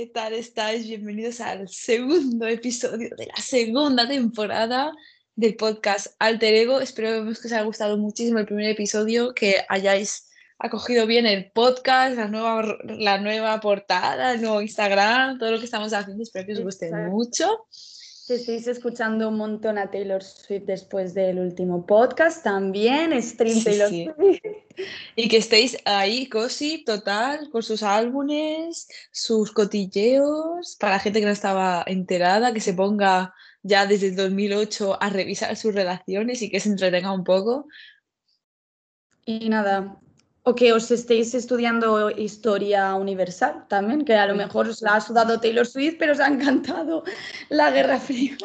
¿qué tal estáis? Bienvenidos al segundo episodio de la segunda temporada del podcast Alter Ego. Espero que os haya gustado muchísimo el primer episodio, que hayáis acogido bien el podcast, la nueva, la nueva portada, el nuevo Instagram, todo lo que estamos haciendo. Espero que os guste Exacto. mucho. Si estáis escuchando un montón a Taylor Swift después del último podcast, también stream Sí, Taylor sí. Swift. Y que estéis ahí, cosi, total, con sus álbumes, sus cotilleos, para la gente que no estaba enterada, que se ponga ya desde el 2008 a revisar sus relaciones y que se entretenga un poco. Y nada, o que os estéis estudiando historia universal también, que a lo mejor os la ha sudado Taylor Swift, pero os ha encantado la Guerra Fría.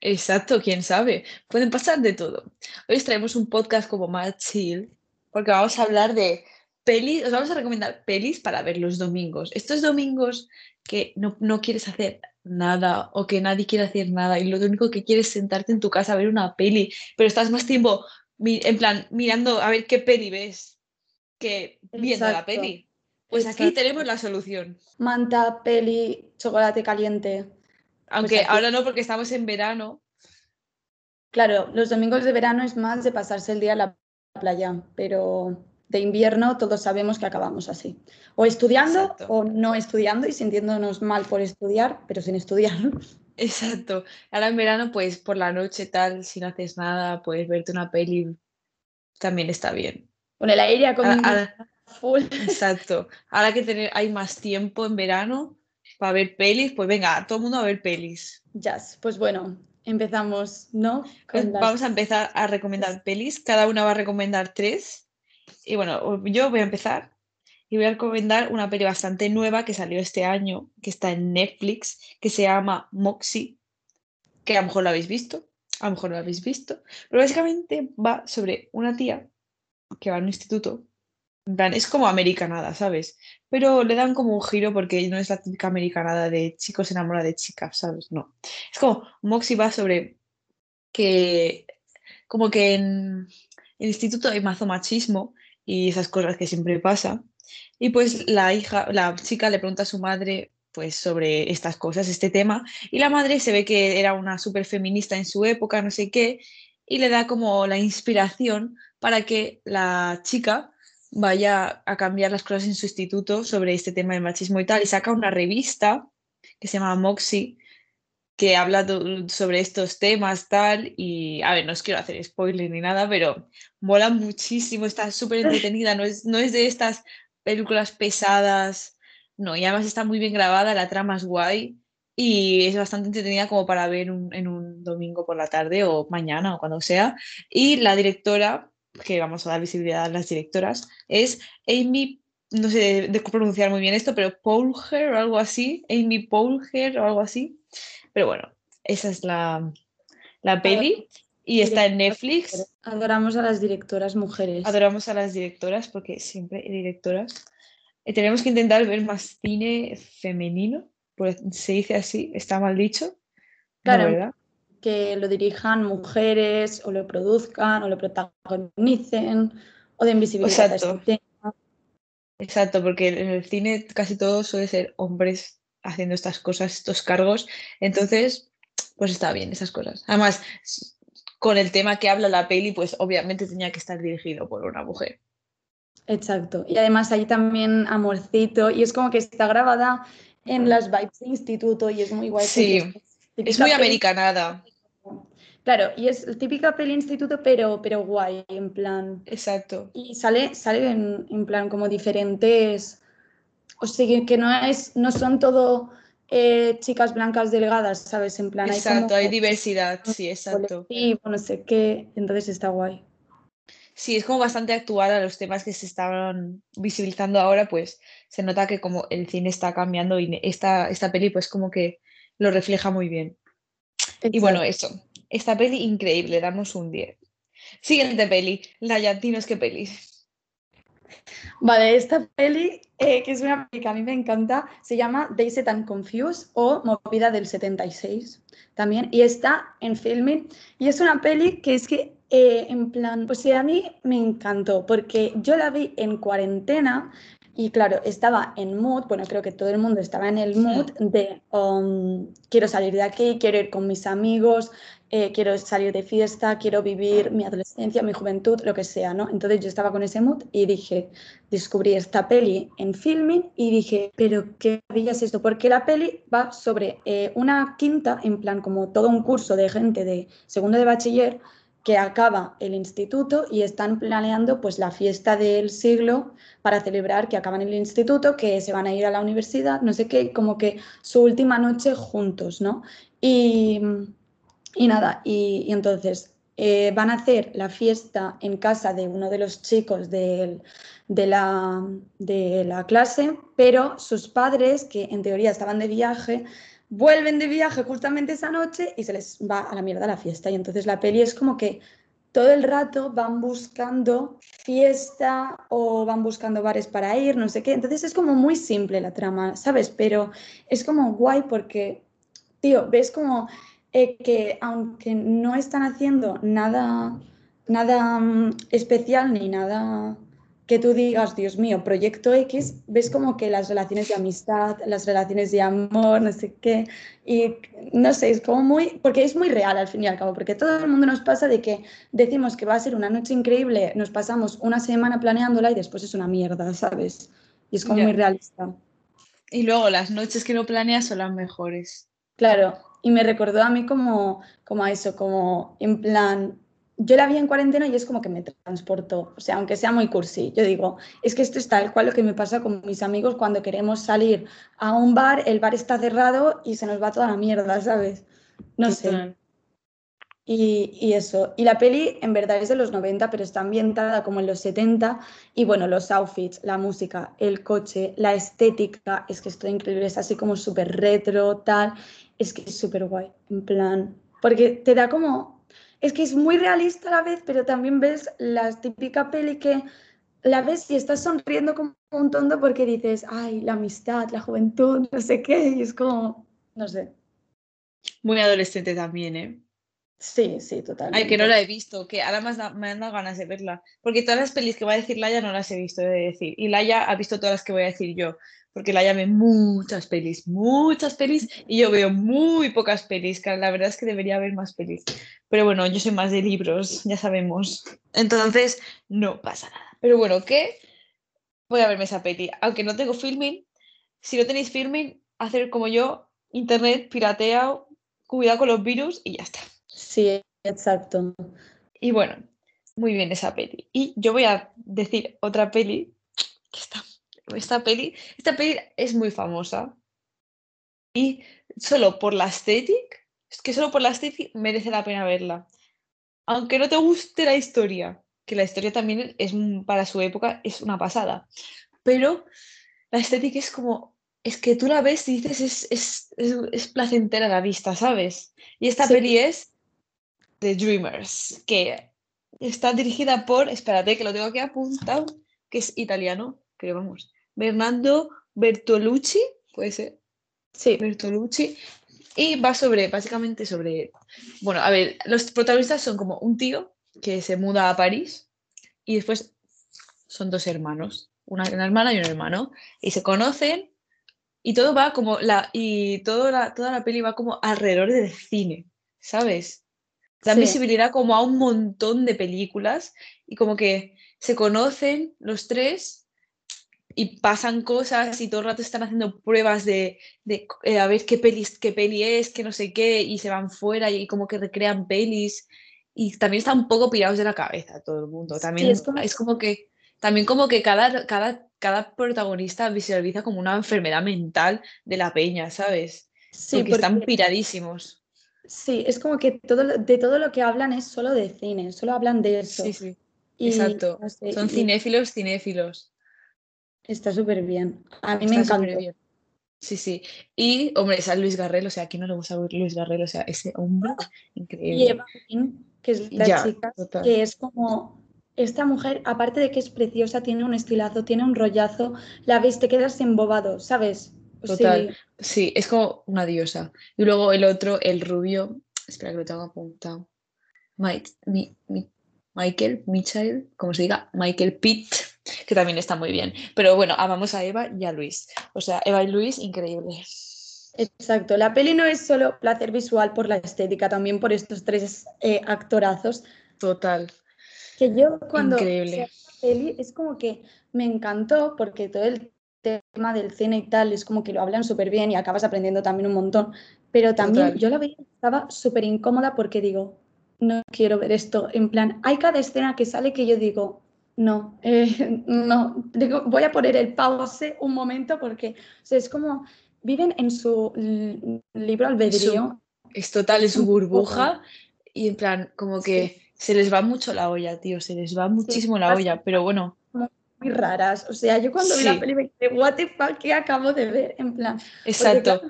Exacto, quién sabe. Pueden pasar de todo. Hoy os traemos un podcast como más chill, porque vamos a hablar de pelis, os vamos a recomendar pelis para ver los domingos. Estos domingos que no, no quieres hacer nada o que nadie quiere hacer nada y lo único que quieres es sentarte en tu casa a ver una peli, pero estás más tiempo en plan mirando a ver qué peli ves que viendo la Exacto. peli. Pues aquí tenemos la solución. Manta, peli, chocolate caliente. Aunque aquí- ahora no porque estamos en verano. Claro, los domingos de verano es más de pasarse el día en la playa, pero de invierno todos sabemos que acabamos así. O estudiando Exacto. o no estudiando y sintiéndonos mal por estudiar, pero sin estudiar. Exacto. Ahora en verano, pues por la noche tal, si no haces nada, puedes verte una peli, también está bien. Con el aire acondicionado full. exacto. Ahora que tener, hay más tiempo en verano para ver pelis, pues venga, todo el mundo a ver pelis. Jazz. Pues bueno, empezamos, ¿no? Pues las- vamos a empezar a recomendar pelis. Cada una va a recomendar tres. Y bueno, yo voy a empezar y voy a recomendar una peli bastante nueva que salió este año, que está en Netflix, que se llama Moxie, que a lo mejor lo habéis visto, a lo mejor no lo habéis visto, pero básicamente va sobre una tía que va a un instituto. Es como americanada, ¿sabes? Pero le dan como un giro porque no es la típica americanada de chicos se enamora de chicas, ¿sabes? No. Es como Moxie va sobre que como que en el instituto hay mazo machismo y esas cosas que siempre pasa. Y pues la hija, la chica le pregunta a su madre pues sobre estas cosas, este tema, y la madre se ve que era una súper feminista en su época, no sé qué, y le da como la inspiración para que la chica vaya a cambiar las cosas en su instituto sobre este tema del machismo y tal, y saca una revista que se llama Moxie, que habla sobre estos temas, tal, y a ver, no os quiero hacer spoiler ni nada, pero mola muchísimo, está súper entretenida, no es, no es de estas películas pesadas, no, y además está muy bien grabada, la trama es guay y es bastante entretenida como para ver un- en un domingo por la tarde o mañana o cuando sea. Y la directora, que vamos a dar visibilidad a las directoras, es Amy, no sé de, pronunciar muy bien esto, pero Poulger o algo así, Amy Poulger o algo así. Pero bueno, esa es la, la peli y está en Netflix. Adoramos a las directoras mujeres. Adoramos a las directoras porque siempre hay directoras. Eh, tenemos que intentar ver más cine femenino, pues se dice así, está mal dicho. ¿no, Claro. ¿verdad? Que lo dirijan mujeres o lo produzcan o lo protagonicen o den visibilidad a Exacto. este tema. Exacto, porque en el cine casi todo suele ser hombres haciendo estas cosas, estos cargos. Entonces, pues está bien esas cosas. Además, con el tema que habla la peli, pues obviamente tenía que estar dirigido por una mujer. Exacto. Y además hay también amorcito y es como que está grabada en las vibes de instituto y es muy guay. Sí, porque Es muy americanada. Claro, y es típica peli instituto, pero, pero guay, en plan. Exacto. Y sale, sale en, en plan como diferentes. O sea, que- no es, no son todo eh, chicas blancas delgadas, ¿sabes? En plan, hay Exacto, como hay diversidad, sí, exacto. colectivo, no sé qué. Entonces está guay. Sí, es como bastante actual a los temas que se estaban visibilizando ahora, pues se nota que como el cine está cambiando y esta, esta peli pues como que lo refleja muy bien. Y bueno, eso, esta peli increíble, damos un 10. Siguiente peli, La Llantinos, ¿qué peli? Vale, esta peli, eh, que es una peli que a mí me encanta, se llama Dazed and Confused o Movida del 76 también, y está en Filmin. Y es una peli que es que, eh, en plan, pues sí, a mí me encantó, porque yo la vi en cuarentena, y claro, estaba en mood, bueno, creo que todo el mundo estaba en el mood de um, quiero salir de aquí, quiero ir con mis amigos, eh, quiero salir de fiesta, quiero vivir mi adolescencia, mi juventud, lo que sea, ¿no? Entonces yo estaba con ese mood y dije, descubrí esta peli en filming y dije, pero ¿qué es esto? Porque la peli va sobre eh, una quinta, en plan como todo un curso de gente de segundo de bachiller que acaba el instituto y están planeando pues la fiesta del siglo para celebrar que acaban el instituto, que se van a ir a la universidad, no sé qué, como que su última noche juntos, ¿no? Y y nada, y, entonces eh, van a hacer la fiesta en casa de uno de los chicos de, la, de la clase, pero sus padres, que en teoría estaban de viaje, vuelven de viaje justamente esa noche y se les va a la mierda la fiesta. Y entonces la peli es como que todo el rato van buscando fiesta o van buscando bares para ir, no sé qué. Entonces es como muy simple la trama, ¿sabes? Pero es como guay porque, tío, ves como eh, que aunque no están haciendo nada, nada mm, especial ni nada que tú digas, Dios mío, proyecto X, ves como que las relaciones de amistad, las relaciones de amor, no sé qué, y no sé, es como muy, porque es muy real al fin y al cabo, porque todo el mundo nos pasa de que decimos que va a ser una noche increíble, nos pasamos una semana planeándola y después es una mierda, ¿sabes? Y es como muy realista. Y luego las noches que no planeas son las mejores. Claro, y me recordó a mí como, como a eso, como en plan, yo la vi en cuarentena y es como que me transportó, o sea, aunque sea muy cursi, yo digo, es que esto es tal cual lo que me pasa con mis amigos cuando queremos salir a un bar, el bar está cerrado y se nos va toda la mierda, ¿sabes? No sé. Y, y, eso. Y la peli en verdad es de los 90, pero está ambientada como en los 70. Y bueno, los outfits, la música, el coche, la estética, es que esto increíble, es así como súper retro, tal es que es súper guay, en plan, porque te da como, es que es muy realista a la vez, pero también ves la típica peli que la ves y estás sonriendo como un tonto porque dices, ay, la amistad, la juventud, no sé qué, y es como, no sé. Muy adolescente también, ¿eh? Sí, sí, totalmente. Ay, que no la he visto, que ahora más me han dado ganas de verla. Porque todas las pelis que va a decir Laia no las he visto, de decir. Y Laia ha visto todas las que voy a decir yo porque la llamé muchas pelis, muchas pelis, y yo veo muy pocas pelis, que la verdad es que debería haber más pelis. Pero bueno, yo soy más de libros, ya sabemos. Entonces, no pasa nada. Pero bueno, ¿qué? Voy a verme esa peli. Aunque no tengo filming, si no tenéis filming, hacer como yo, internet, pirateado, cuidado con los virus y ya está. Sí, exacto. Y bueno, muy bien esa peli. Y yo voy a decir otra peli que está esta peli, esta peli es muy famosa y solo por la estética, es que solo por la estética merece la pena verla. Aunque no te guste la historia, que la historia también es para su época es una pasada, pero la estética es como, es que tú la ves y dices, es, es, placentera la vista, ¿sabes? Y esta peli es The Dreamers, que está dirigida por, espérate que lo tengo aquí apuntado, que es italiano, creo, vamos, Bernardo Bertolucci, puede ser. Sí. Bertolucci. Y va sobre, básicamente sobre, bueno, a ver, los protagonistas son como un tío que se muda a París y después son dos hermanos, una, hermana y un hermano, y se conocen y todo va como, la, y la, toda la peli va como alrededor del cine, ¿sabes? Da visibilidad como a un montón de películas y como que se conocen los tres y pasan cosas y todo el rato están haciendo pruebas de, de eh, a ver qué, pelis, qué peli es, que no sé qué, y se van fuera y, como que recrean pelis. Y también están un poco pirados de la cabeza todo el mundo. También es, como... que también como que cada, cada, cada protagonista visualiza como una enfermedad mental de la peña, ¿sabes? Sí, porque, están piradísimos. Sí, es como que todo, de todo lo que hablan es solo de cine, solo hablan de eso. Sí, sí. Exacto. Son cinéfilos, cinéfilos. Está súper bien. A mí me encanta. Sí, sí. Y, hombre, es Luis Garrel, o sea, aquí no le gusta Luis Garrel, o sea, ese hombre increíble. Y Eva que es la chica, que es como esta mujer, aparte de que es preciosa, tiene un estilazo, tiene un rollazo, la ves, te quedas embobado, ¿sabes? Total. Sí. es como una diosa. Y luego el otro, el rubio, espera que lo tengo apuntado. Mike, Michael, Michael, como se diga, Michael Pitt que también está muy bien. Pero bueno, amamos a Eva y a Luis. O sea, Eva y Luis, increíble. Exacto, la peli no es solo placer visual por la estética, también por estos tres eh, actorazos. Total. Que yo cuando Increíble. la peli es como que me encantó porque todo el tema del cine y tal es como que lo hablan súper bien y acabas aprendiendo también un montón. Pero también yo la veía, estaba súper incómoda porque digo, no quiero ver esto. En plan, hay cada escena que sale que yo digo, no, eh, no, digo, voy a poner el pause un momento porque es como viven en su libro albedrío. Es total, en su burbuja y en plan, como que se les va mucho la olla, tío, se les va muchísimo la olla, pero bueno. Muy raras, o sea, yo cuando vi la peli me dije, what the fuck, ¿qué acabo de ver? En plan, exacto.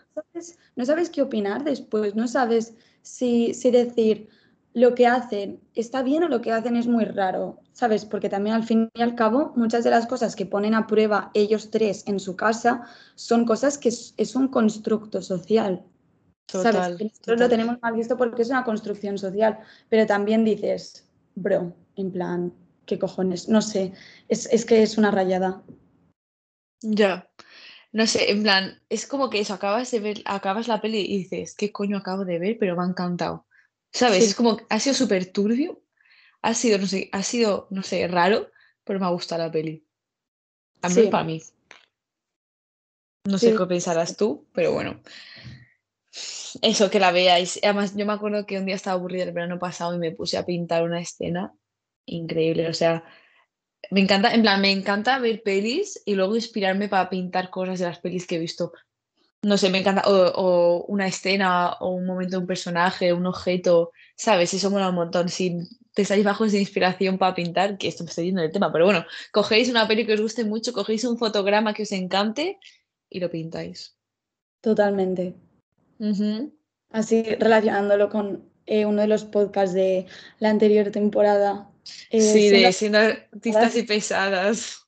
no, sabes, qué opinar después, no sabes si, si decir, lo que hacen está bien o lo que hacen es muy raro, ¿sabes? Porque también al fin y al cabo muchas de las cosas que ponen a prueba ellos tres en su casa son cosas que es, un constructo social. ¿Sabes? Nosotros lo tenemos mal visto porque es una construcción social, pero también dices, bro, en plan, ¿qué cojones? No sé, es, es que es una rayada. Ya. No sé, en plan, es como que eso, acabas de ver, acabas la peli y dices, ¿qué coño acabo de ver? Pero me ha encantado. ¿Sabes? Es como, ha sido súper turbio, ha sido, no sé, ha sido, no sé, raro, pero me ha gustado la peli. También para mí. No sé qué pensarás tú, pero bueno. Eso, que la veáis. Además, yo me acuerdo que un día estaba aburrida el verano pasado y me puse a pintar una escena increíble. O sea, me encanta, en plan, me encanta ver pelis y luego inspirarme para pintar cosas de las pelis que he visto no sé, me encanta, o, una escena, o un momento de un personaje, un objeto, ¿sabes? Eso mola un montón. Si te estáis bajos de inspiración para pintar, que esto me estoy yendo del tema, pero bueno, cogéis una peli que os guste mucho, cogéis un fotograma que os encante y lo pintáis. Totalmente. Así relacionándolo con eh, uno de los podcasts de la anterior temporada. Eh, sí, de siendo artistas y pesadas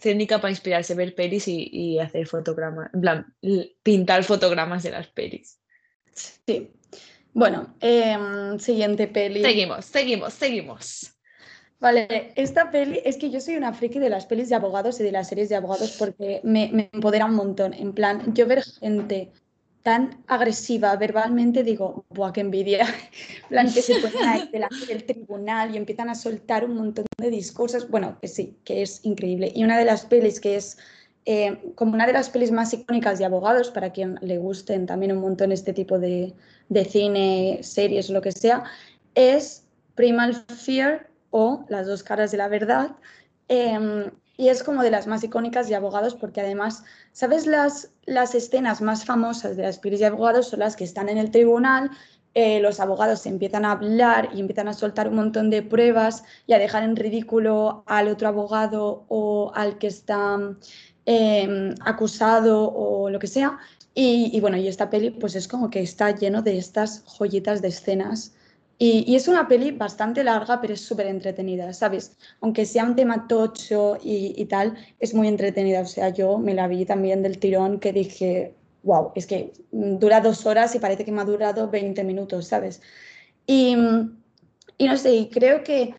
técnica para inspirarse, ver pelis y, hacer fotogramas, en plan, pintar fotogramas de las pelis. Sí. Bueno, em, siguiente peli. Seguimos, seguimos, seguimos. Vale, esta peli es que yo soy una friki de las pelis de abogados y de las series de abogados porque me, me empodera un montón. En plan, yo ver gente tan agresiva verbalmente, digo, ¡buah, qué envidia! plan, que se ponen ahí delante del tribunal y empiezan a soltar un montón de discursos. Bueno, que sí, que es increíble. Y una de las pelis que es eh, como una de las pelis más icónicas de abogados, para quien le gusten también un montón este tipo de, de cine, series o lo que sea, es Primal Fear o Las dos caras de la verdad. Em, y es como de las más icónicas de abogados porque además, ¿sabes? Las, las escenas más famosas de las pelis de abogados son las que están en el tribunal, eh, los abogados empiezan a hablar y empiezan a soltar un montón de pruebas y a dejar en ridículo al otro abogado o al que está em, acusado o lo que sea. Y, y, bueno, y esta peli pues es como que está lleno de estas joyitas de escenas y, es una peli bastante larga, pero es súper entretenida, ¿sabes? Aunque sea un tema tocho y, tal, es muy entretenida. O sea, yo me la vi también del tirón que dije, wow, es que dura dos horas y parece que me ha durado 20 minutos, ¿sabes? Y, y no sé, y creo que,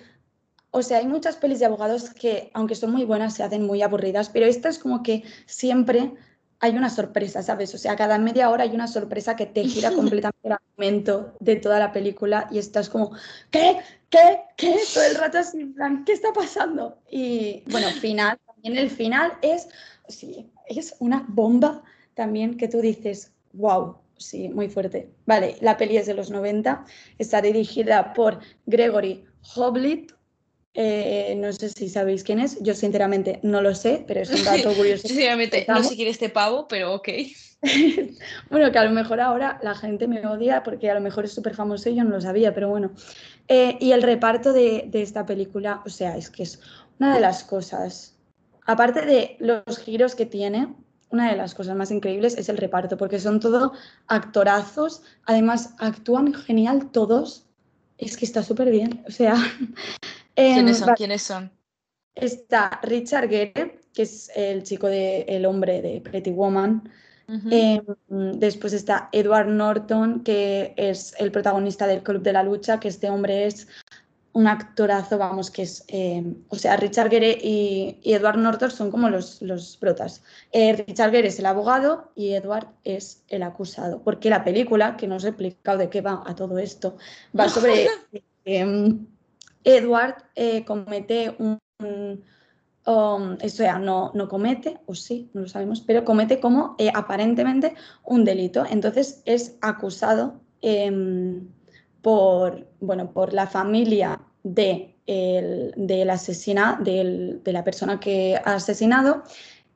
o sea, hay muchas pelis de abogados que, aunque son muy buenas, se hacen muy aburridas, pero esta es como que siempre hay una sorpresa, ¿sabes? O sea, cada media hora hay una sorpresa que te gira completamente el argumento de toda la película y estás como, ¿qué? ¿Qué? ¿Qué? Todo el rato así, plan, ¿qué está pasando? Y bueno, final, también el final es, sí, es una bomba también que tú dices, wow, sí, muy fuerte. Vale, la peli es de los 90, está dirigida por Gregory Hoblit, eh, no sé si sabéis quién es. Yo sinceramente no lo sé, pero es un dato curioso. sinceramente no sé quién es este pavo, pero ok. bueno, que a lo mejor ahora la gente me odia porque a lo mejor es súper famoso y yo no lo sabía, pero bueno. Eh, y el reparto de, esta película, o sea, es que es una de las cosas, aparte de los giros que tiene, una de las cosas más increíbles es el reparto, porque son todos actorazos, además actúan genial todos, es que está súper bien, o sea, ¿Quiénes son? ¿Quiénes son? Está Richard Gere, que es el chico de el hombre de Pretty Woman. Em, después está Edward Norton, que es el protagonista del Club de la Lucha, que este hombre es un actorazo, vamos, que es, eh, o sea, Richard Gere y, Edward Norton son como los, los protas. Eh, Richard Gere es el abogado y Edward es el acusado, porque la película, que no os he explicado de qué va a todo esto, va sobre em, Edward eh, comete un, um, no, no, comete, o sí, no lo sabemos, pero comete como aparentemente un delito. Entonces es acusado em, por, bueno, por la familia de, el, del asesina, de la persona que ha asesinado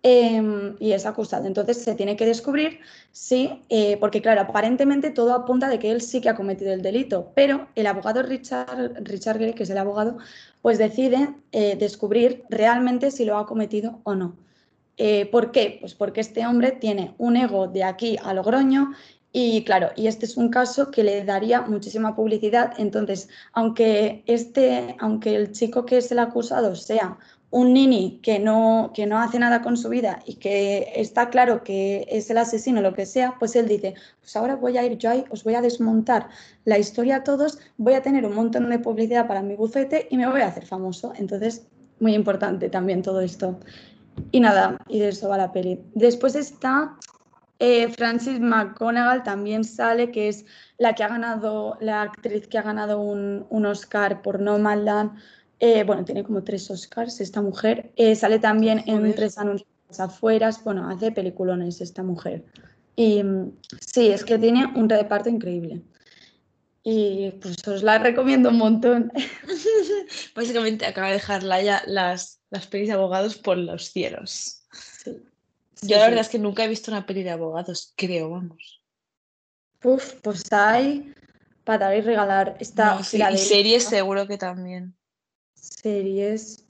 em, y es acusado. Entonces se tiene que descubrir si, eh, porque claro, aparentemente todo apunta de que él sí que ha cometido el delito, pero el abogado Richard, Richard que es el abogado, pues decide eh, descubrir realmente si lo ha cometido o no. Eh, ¿Por qué? Pues porque este hombre tiene un ego de aquí a Logroño y claro, y este es un caso que le daría muchísima publicidad. Entonces, aunque, este, aunque el chico que es el acusado sea un nini que no, que no hace nada con su vida y que está claro que es el asesino, lo que sea, pues él dice, pues ahora voy a ir yo ahí, os voy a desmontar la historia a todos, voy a tener un montón de publicidad para mi bufete y me voy a hacer famoso. Entonces, muy importante también todo esto. Y nada, y de eso va la peli. Después está eh, Francis McGonagall también sale, que es la que ha ganado, la actriz que ha ganado un, Oscar por No Nomadland. Eh, bueno, tiene como tres Oscars esta mujer. Eh, sale también en tres anuncios afueras. Bueno, hace peliculones esta mujer. Y mm, sí, es que tiene un reparto increíble. Y pues os la recomiendo un montón. Básicamente acaba de dejar ya las, las pelis de abogados por los cielos. Yo la verdad es que nunca he visto una peli de abogados, creo, vamos. Uf, pues hay para dar y regalar. Esta y series seguro que también. Series.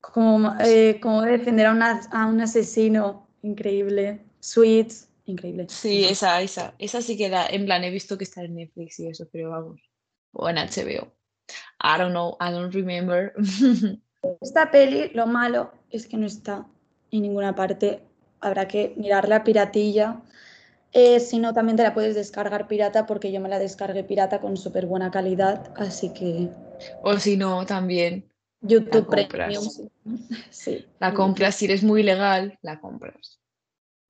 Como, eh, como defender a, a, un asesino, increíble. Sweets, increíble. Sí, esa, esa. Esa sí que la, en plan, he visto que está en Netflix y eso, pero vamos. O en HBO. I don't know, I don't remember. Esta peli, lo malo es que no está en ninguna parte. Habrá que mirar la piratilla. Eh, si no, también te la puedes descargar pirata porque yo me la descargué pirata con súper buena calidad, así que... O si no, también. YouTube Premium. Sí. La compras, si eres muy legal, la compras.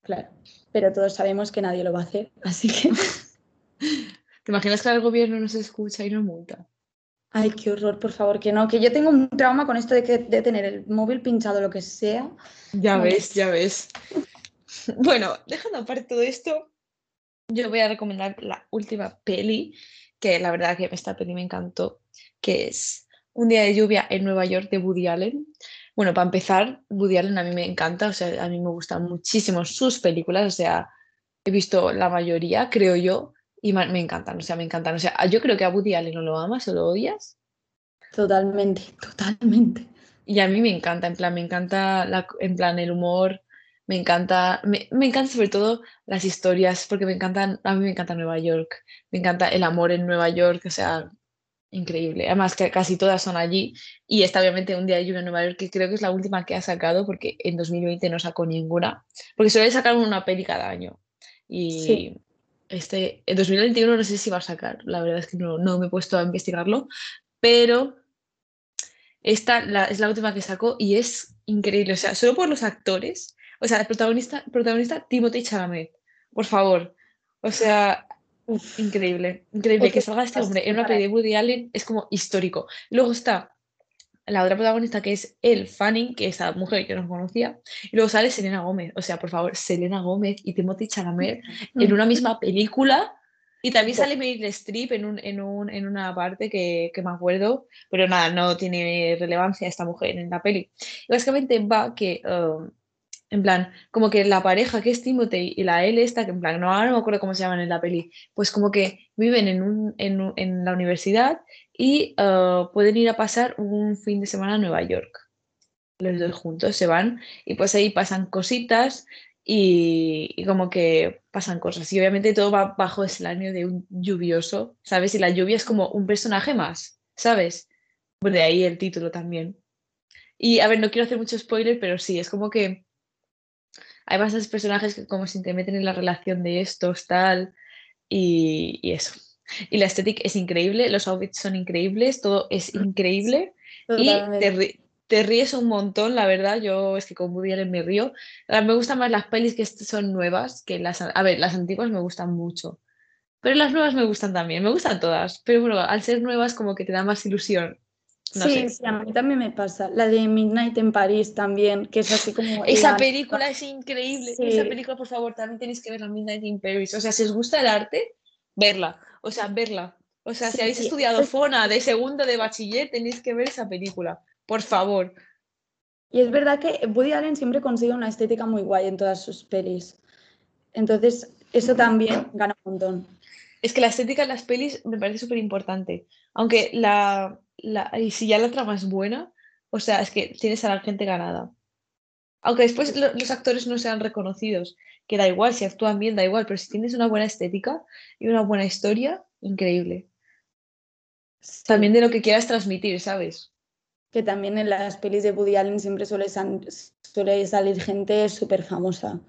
Claro, pero todos sabemos que nadie lo va a hacer, así que... ¿Te imaginas que el gobierno nos escucha y nos multa? Ay, qué horror, por favor, que no, que yo tengo un trauma con esto de, que, de tener el móvil pinchado, lo que sea. Ya ves, ya ves. Bueno, dejando aparte todo esto, yo voy a recomendar la última peli, que la verdad que esta peli me encantó, que es Un día de lluvia en Nueva York de Woody Allen. Bueno, para empezar, Woody Allen a mí me encanta, o sea, a mí me gustan muchísimo sus películas, o sea, he visto la mayoría, creo yo, y me encantan, o sea, me encantan. O sea, yo creo que a Woody Allen no lo amas o lo odias. Totalmente, totalmente. Y a mí me encanta, en plan, me encanta la, en plan el humor, me encanta, me, me encanta sobre todo las historias, porque me encantan, a mí me encanta Nueva York, me encanta el amor en Nueva York, o sea, increíble. Además que casi todas son allí y está obviamente un día de lluvia en Nueva York que creo que es la última que ha sacado porque en 2020 no sacó ninguna, porque suele sacar una peli cada año. Y, sí. Este, en 2021 no sé si va a sacar, la verdad es que no, no me he puesto a investigarlo, pero esta es la última que sacó y es increíble, o sea, solo por los actores, o sea, el protagonista, protagonista Timothy Chalamet, por favor, o sea, increíble, increíble que salga este hombre en una peli de Woody Allen es como histórico. Luego está la otra protagonista que es el Fanning, que es esa mujer que no conocía, y luego sale Selena Gómez, o sea, por favor, Selena Gómez y Timothy Chalamet en una misma película, y también sale Meryl Streep en, un, en, un, en una parte que, que, me acuerdo, pero nada, no tiene relevancia esta mujer en la peli. Y básicamente va que, um, en plan, como que la pareja que es Timothy y la L esta, que en plan, no, no me acuerdo cómo se llaman en la peli, pues como que viven en, un, en, en la universidad y uh, pueden ir a pasar un fin de semana a Nueva York. Los dos juntos se van y pues ahí pasan cositas y, como que pasan cosas. Y obviamente todo va bajo el año de un lluvioso, ¿sabes? Y la lluvia es como un personaje más, ¿sabes? Pues de ahí el título también. Y a ver, no quiero hacer mucho spoiler, pero sí, es como que hay bastantes personajes que como se te meten en la relación de estos, tal, y, y eso. Y la estética es increíble, los outfits son increíbles, todo es increíble. Y te, ríes un montón, la verdad. Yo es que con Woody Allen me río. Me gustan más las pelis que son nuevas que las. A ver, las antiguas me gustan mucho. Pero las nuevas me gustan también, me gustan todas. Pero bueno, al ser nuevas, como que te da más ilusión. Sí, sí, a mí también me pasa. La de Midnight en París también, que es así como. Esa película es increíble. Esa película, por favor, también tenéis que ver la Midnight in Paris. O sea, si os gusta el arte, verla. O sea, verla. O sea, si habéis estudiado FONA de segundo de bachiller, tenéis que ver esa película. Por favor. Y es verdad que Woody Allen siempre consigue una estética muy guay en todas sus pelis. Entonces, eso también gana un montón. Es que la estética de las pelis me parece súper importante. Aunque la, Y si ya la trama es buena, o sea, es que tienes a la gente ganada. Aunque después los actores no sean reconocidos, que da igual, si actúan bien, da igual, pero si tienes una buena estética y una buena historia, increíble. También de lo que quieras transmitir, ¿sabes? Que también en las pelis de Woody Allen siempre suele, suele salir gente súper famosa.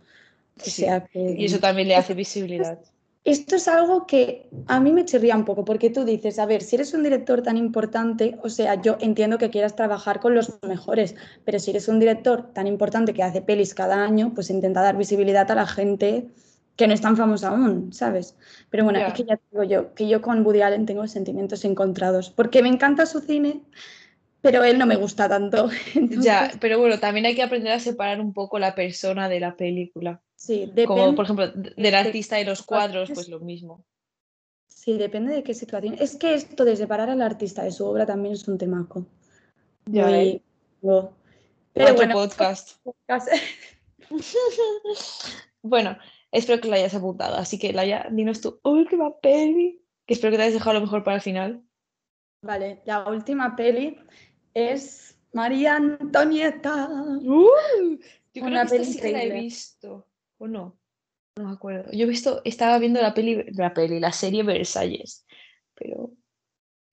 Y eso también le hace visibilidad. Esto es algo que a mí me chirría un poco, porque tú dices, a ver, si eres un director tan importante, o sea, yo entiendo que quieras trabajar con los mejores, pero si eres un director tan importante que hace pelis cada año, pues intenta dar visibilidad a la gente que no es tan famosa aún, ¿sabes? Pero bueno, es que ya digo yo, que yo con Woody Allen tengo sentimientos encontrados, porque me encanta su cine, pero él no me gusta tanto. Ya, pero bueno, también hay que aprender a separar un poco la persona de la película. Sí, depende. Como por ejemplo, del artista y los cuadros, pues lo mismo. Sí, depende de qué situación. Es que esto de separar al artista de su obra también es un temaco. Ya. Muy... Pero bueno, podcast. bueno, espero que la hayas apuntado. Así que, Laia, dinos tu última peli, que espero que te hayas dejado lo mejor para el final. Vale, la última peli es María Antonieta. Uh, una peli que la he visto. ¿O no? No me acuerdo. Yo he visto, estaba viendo la peli, la peli, la serie Versalles, pero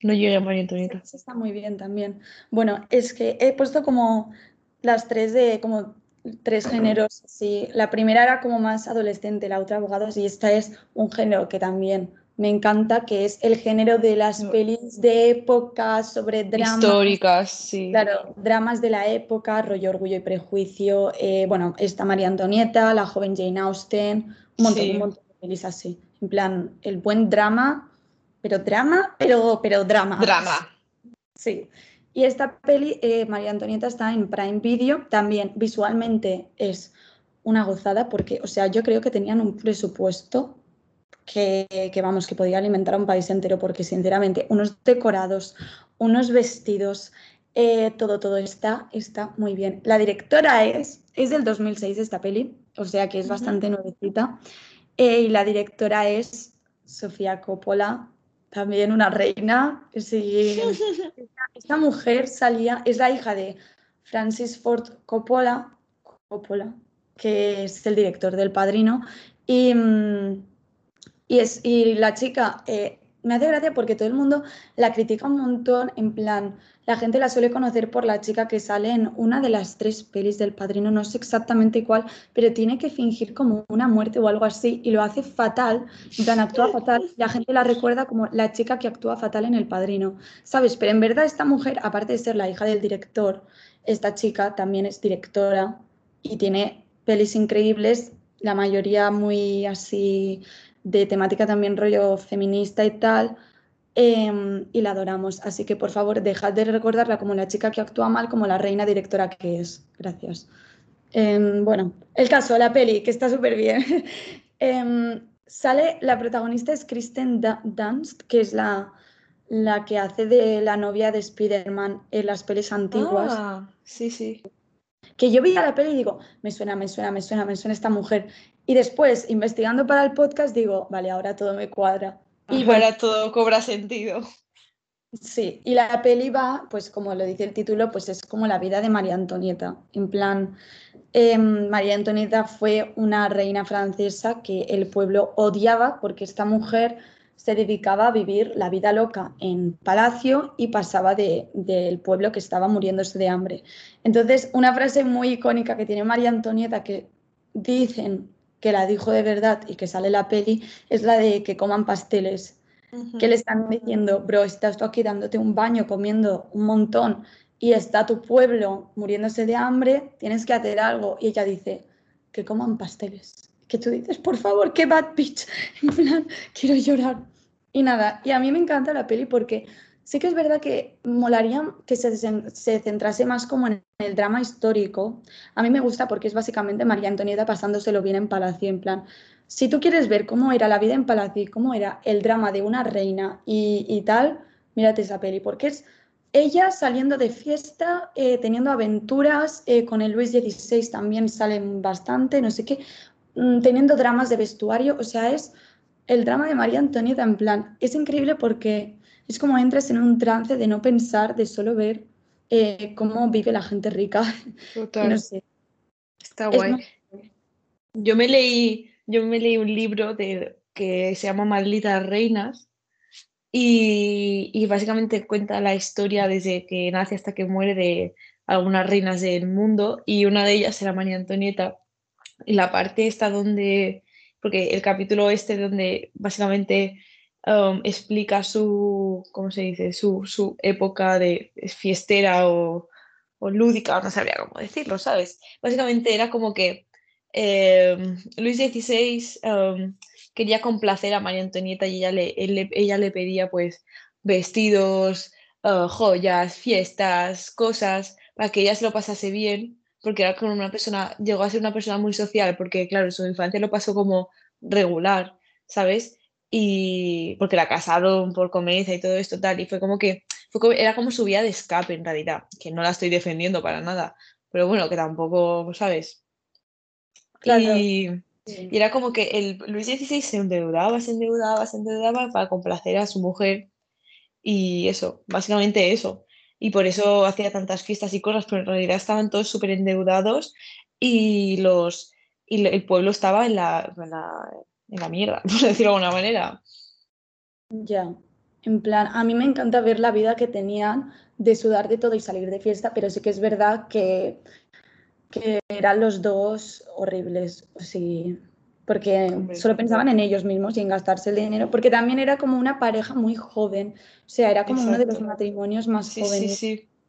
no llegué a María Antonieta. está muy bien también. Bueno, es que he puesto como las tres de, como tres géneros. Sí, la primera era como más adolescente, la otra abogados, y esta es un género que también me encanta, que es el género de las pelis de época sobre dramas. Históricas, sí. Claro, dramas de la época, rollo Orgullo y Prejuicio. Eh, bueno, está María Antonieta, la joven Jane Austen, un montón, un montón de pelis así. En plan, el buen drama, pero drama, pero, pero drama. Drama. Sí. Y esta peli, eh, María Antonieta, está en Prime Video. También visualmente es una gozada porque, o sea, yo creo que tenían un presupuesto que, vamos, que podía alimentar a un país entero, porque sinceramente, unos decorados, unos vestidos, eh, todo, todo está, está muy bien. La directora es, es del 2006 esta peli, o sea que es bastante nuevecita. Eh, y la directora es Sofía Coppola, también una reina. Sí, esta mujer salía, es la hija de Francis Ford Coppola, Coppola que es el director del Padrino. Y. Mm, y, es, y la chica eh, me hace gracia porque todo el mundo la critica un montón, en plan, la gente la suele conocer por la chica que sale en una de las tres pelis del padrino, no sé exactamente cuál, pero tiene que fingir como una muerte o algo así y lo hace fatal, en plan, actúa fatal, la gente la recuerda como la chica que actúa fatal en el padrino, ¿sabes? Pero en verdad esta mujer, aparte de ser la hija del director, esta chica también es directora y tiene pelis increíbles, la mayoría muy así de temática también rollo feminista y tal, em, y la adoramos. Así que por favor, dejad de recordarla como la chica que actúa mal, como la reina directora que es. Gracias. Em, bueno, el caso, la peli, que está súper bien. Em, sale, la protagonista es Kristen Dunst, que es la, la que hace de la novia de Spider-Man en las pelis antiguas. Ah, sí, sí. Que yo veía la peli y digo, me suena, me suena, me suena, me suena esta mujer. Y después, investigando para el podcast, digo, vale, ahora todo me cuadra. Y ahora todo cobra sentido. Sí, y la peli va, pues como lo dice el título, pues es como la vida de María Antonieta. En plan, em, María Antonieta fue una reina francesa que el pueblo odiaba porque esta mujer se dedicaba a vivir la vida loca en palacio y pasaba del pueblo que estaba muriéndose de hambre. Entonces, una frase muy icónica que tiene María Antonieta que dicen que la dijo de verdad y que sale la peli, es la de que coman pasteles. que le están diciendo, bro, estás tú aquí dándote un baño, comiendo un montón y está tu pueblo muriéndose de hambre, tienes que hacer algo. Y ella dice, que coman pasteles. Que tú dices, por favor, qué bad bitch. En plan, quiero llorar. Y nada, y a mí me encanta la peli porque sí que es verdad que molaría que se, se centrase más como en el drama histórico. A mí me gusta porque es básicamente María Antonieta pasándoselo bien en Palacio, en plan, si tú quieres ver cómo era la vida en Palacio y cómo era el drama de una reina y, tal, mírate esa peli, porque es ella saliendo de fiesta, eh, teniendo aventuras, eh, con el Luis XVI también salen bastante, no sé qué, mm, teniendo dramas de vestuario, o sea, es el drama de María Antonieta en plan, es increíble porque es como entras en un trance de no pensar, de solo ver eh, cómo vive la gente rica. Total. no sé. Está guay. Yo me leí yo me leí un libro de, que se llama Malditas Reinas y, básicamente cuenta la historia desde que nace hasta que muere de algunas reinas del mundo y una de ellas era María Antonieta. Y la parte está donde, porque el capítulo este donde básicamente um, explica su, ¿cómo se dice? Su, su época de fiestera o, o lúdica, no sabría cómo decirlo, ¿sabes? Básicamente era como que Em, Luis XVI em, quería complacer a María Antonieta y ella le, ella le pedía pues vestidos, eh, joyas, fiestas, cosas, para que ella se lo pasase bien, porque era como una persona, llegó a ser una persona muy social, porque claro, su infancia lo pasó como regular, ¿sabes? Y porque la casaron por conveniencia y todo esto tal, y fue como que fue era como su vía de escape en realidad, que no la estoy defendiendo para nada, pero bueno, que tampoco, ¿sabes? Y, era como que el Luis XVI se endeudaba, se endeudaba, se endeudaba para complacer a su mujer. Y eso, básicamente eso. Y por eso hacía tantas fiestas y cosas, pero en realidad estaban todos súper endeudados y, los, y el pueblo estaba en la, en la, en la mierda, por decirlo de alguna manera. Ya, en plan, a mí me encanta ver la vida que tenían de sudar de todo y salir de fiesta, pero sí que es verdad que que eran los dos horribles, sí, porque solo pensaban en ellos mismos y en gastarse el dinero, porque también era como una pareja muy joven, o sea, era como uno de los matrimonios más jóvenes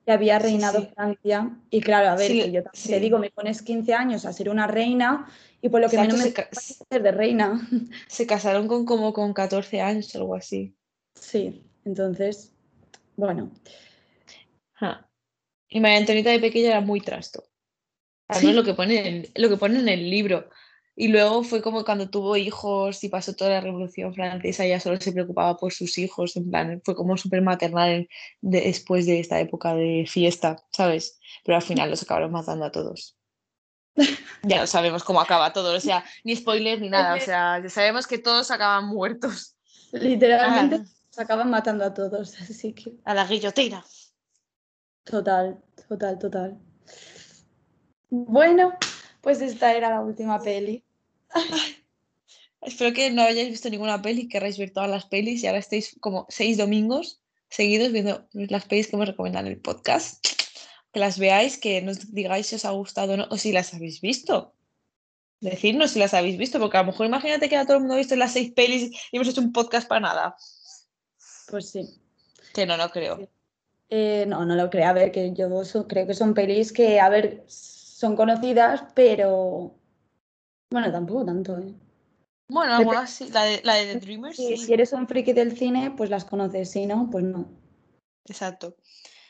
que había reinado Francia. Y claro, a ver, yo te digo, me pones 15 años a ser una reina y por lo que menos me ser de reina. Se casaron con como con 14 años o algo así. Sí, entonces, bueno. Y María Antonita de pequeña era muy trasto no lo que pone en, lo que pone en el libro. Y luego fue como cuando tuvo hijos y pasó toda la Revolución Francesa, ella solo se preocupaba por sus hijos, en plan, fue como súper maternal después de esta época de fiesta, ¿sabes? Pero al final los acabaron matando a todos. ya no sabemos cómo acaba todo, o sea, ni spoiler ni nada, o sea, ya sabemos que todos acaban muertos. Literalmente ah. se acaban matando a todos, así que... A la guillotina. Total, total, total. Bueno, pues esta era la última peli. Espero que no hayáis visto ninguna peli, querráis ver todas las pelis y ahora estéis como seis domingos seguidos viendo las pelis que hemos recomendado en el podcast. Que las veáis, que nos digáis si os ha gustado o no, o si las habéis visto. Decirnos si las habéis visto, porque a lo mejor imagínate que ahora todo el mundo ha visto las seis pelis y hemos hecho un podcast para nada. Pues sí. Que no, no creo. Eh, no, no lo creo. A ver, que yo creo que son pelis que, a ver, son conocidas, pero bueno, tampoco tanto, ¿eh? Bueno, algunas sí, la de, la de The Dreamers. Sí, Si eres un friki del cine, pues las conoces, si no, pues no. Exacto.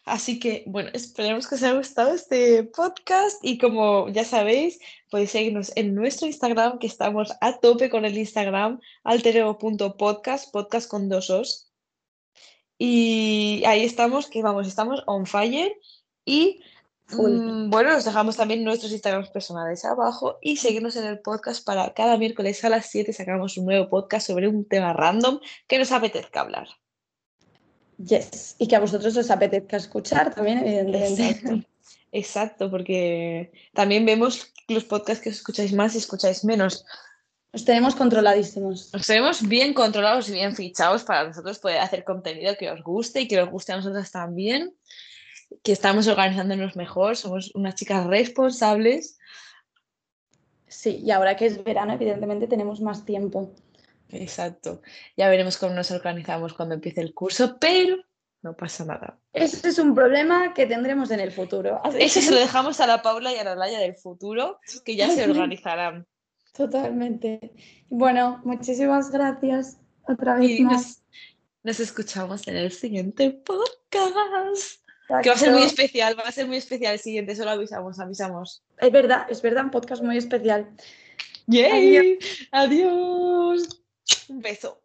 Así que, bueno, esperemos que os haya gustado este podcast y como ya sabéis, podéis seguirnos en nuestro Instagram, que estamos a tope con el Instagram, altereo.podcast, podcast con dos os. Y ahí estamos, que vamos, estamos on fire y Mm, bueno, nos dejamos también nuestros Instagrams personales abajo y seguirnos en el podcast para cada miércoles a las 7 sacamos un nuevo podcast sobre un tema random que nos apetezca hablar. Yes, y que a vosotros os apetezca escuchar también, evidentemente. Exacto, porque también vemos los podcasts que os escucháis más y escucháis menos. Os tenemos controladísimos. Os tenemos bien controlados y bien fichados para nosotros poder hacer contenido que os guste y que os guste a nosotros también que estamos organizándonos mejor, somos unas chicas responsables. Sí, y ahora que es verano, evidentemente tenemos más tiempo Exacto. Ya veremos cómo nos organizamos cuando empiece el curso, pero no pasa nada. Ese es un problema que tendremos en el futuro. Eso se lo dejamos a la Paula y a la Laya del futuro, que ya se organizarán. Totalmente. Bueno, muchísimas gracias otra vez. más. Nos, escuchamos en el siguiente podcast. Que va a ser muy especial, va a ser muy especial el siguiente, solo avisamos, avisamos. Es verdad, es verdad, un podcast muy especial. ¡Yay! Adiós. Un beso.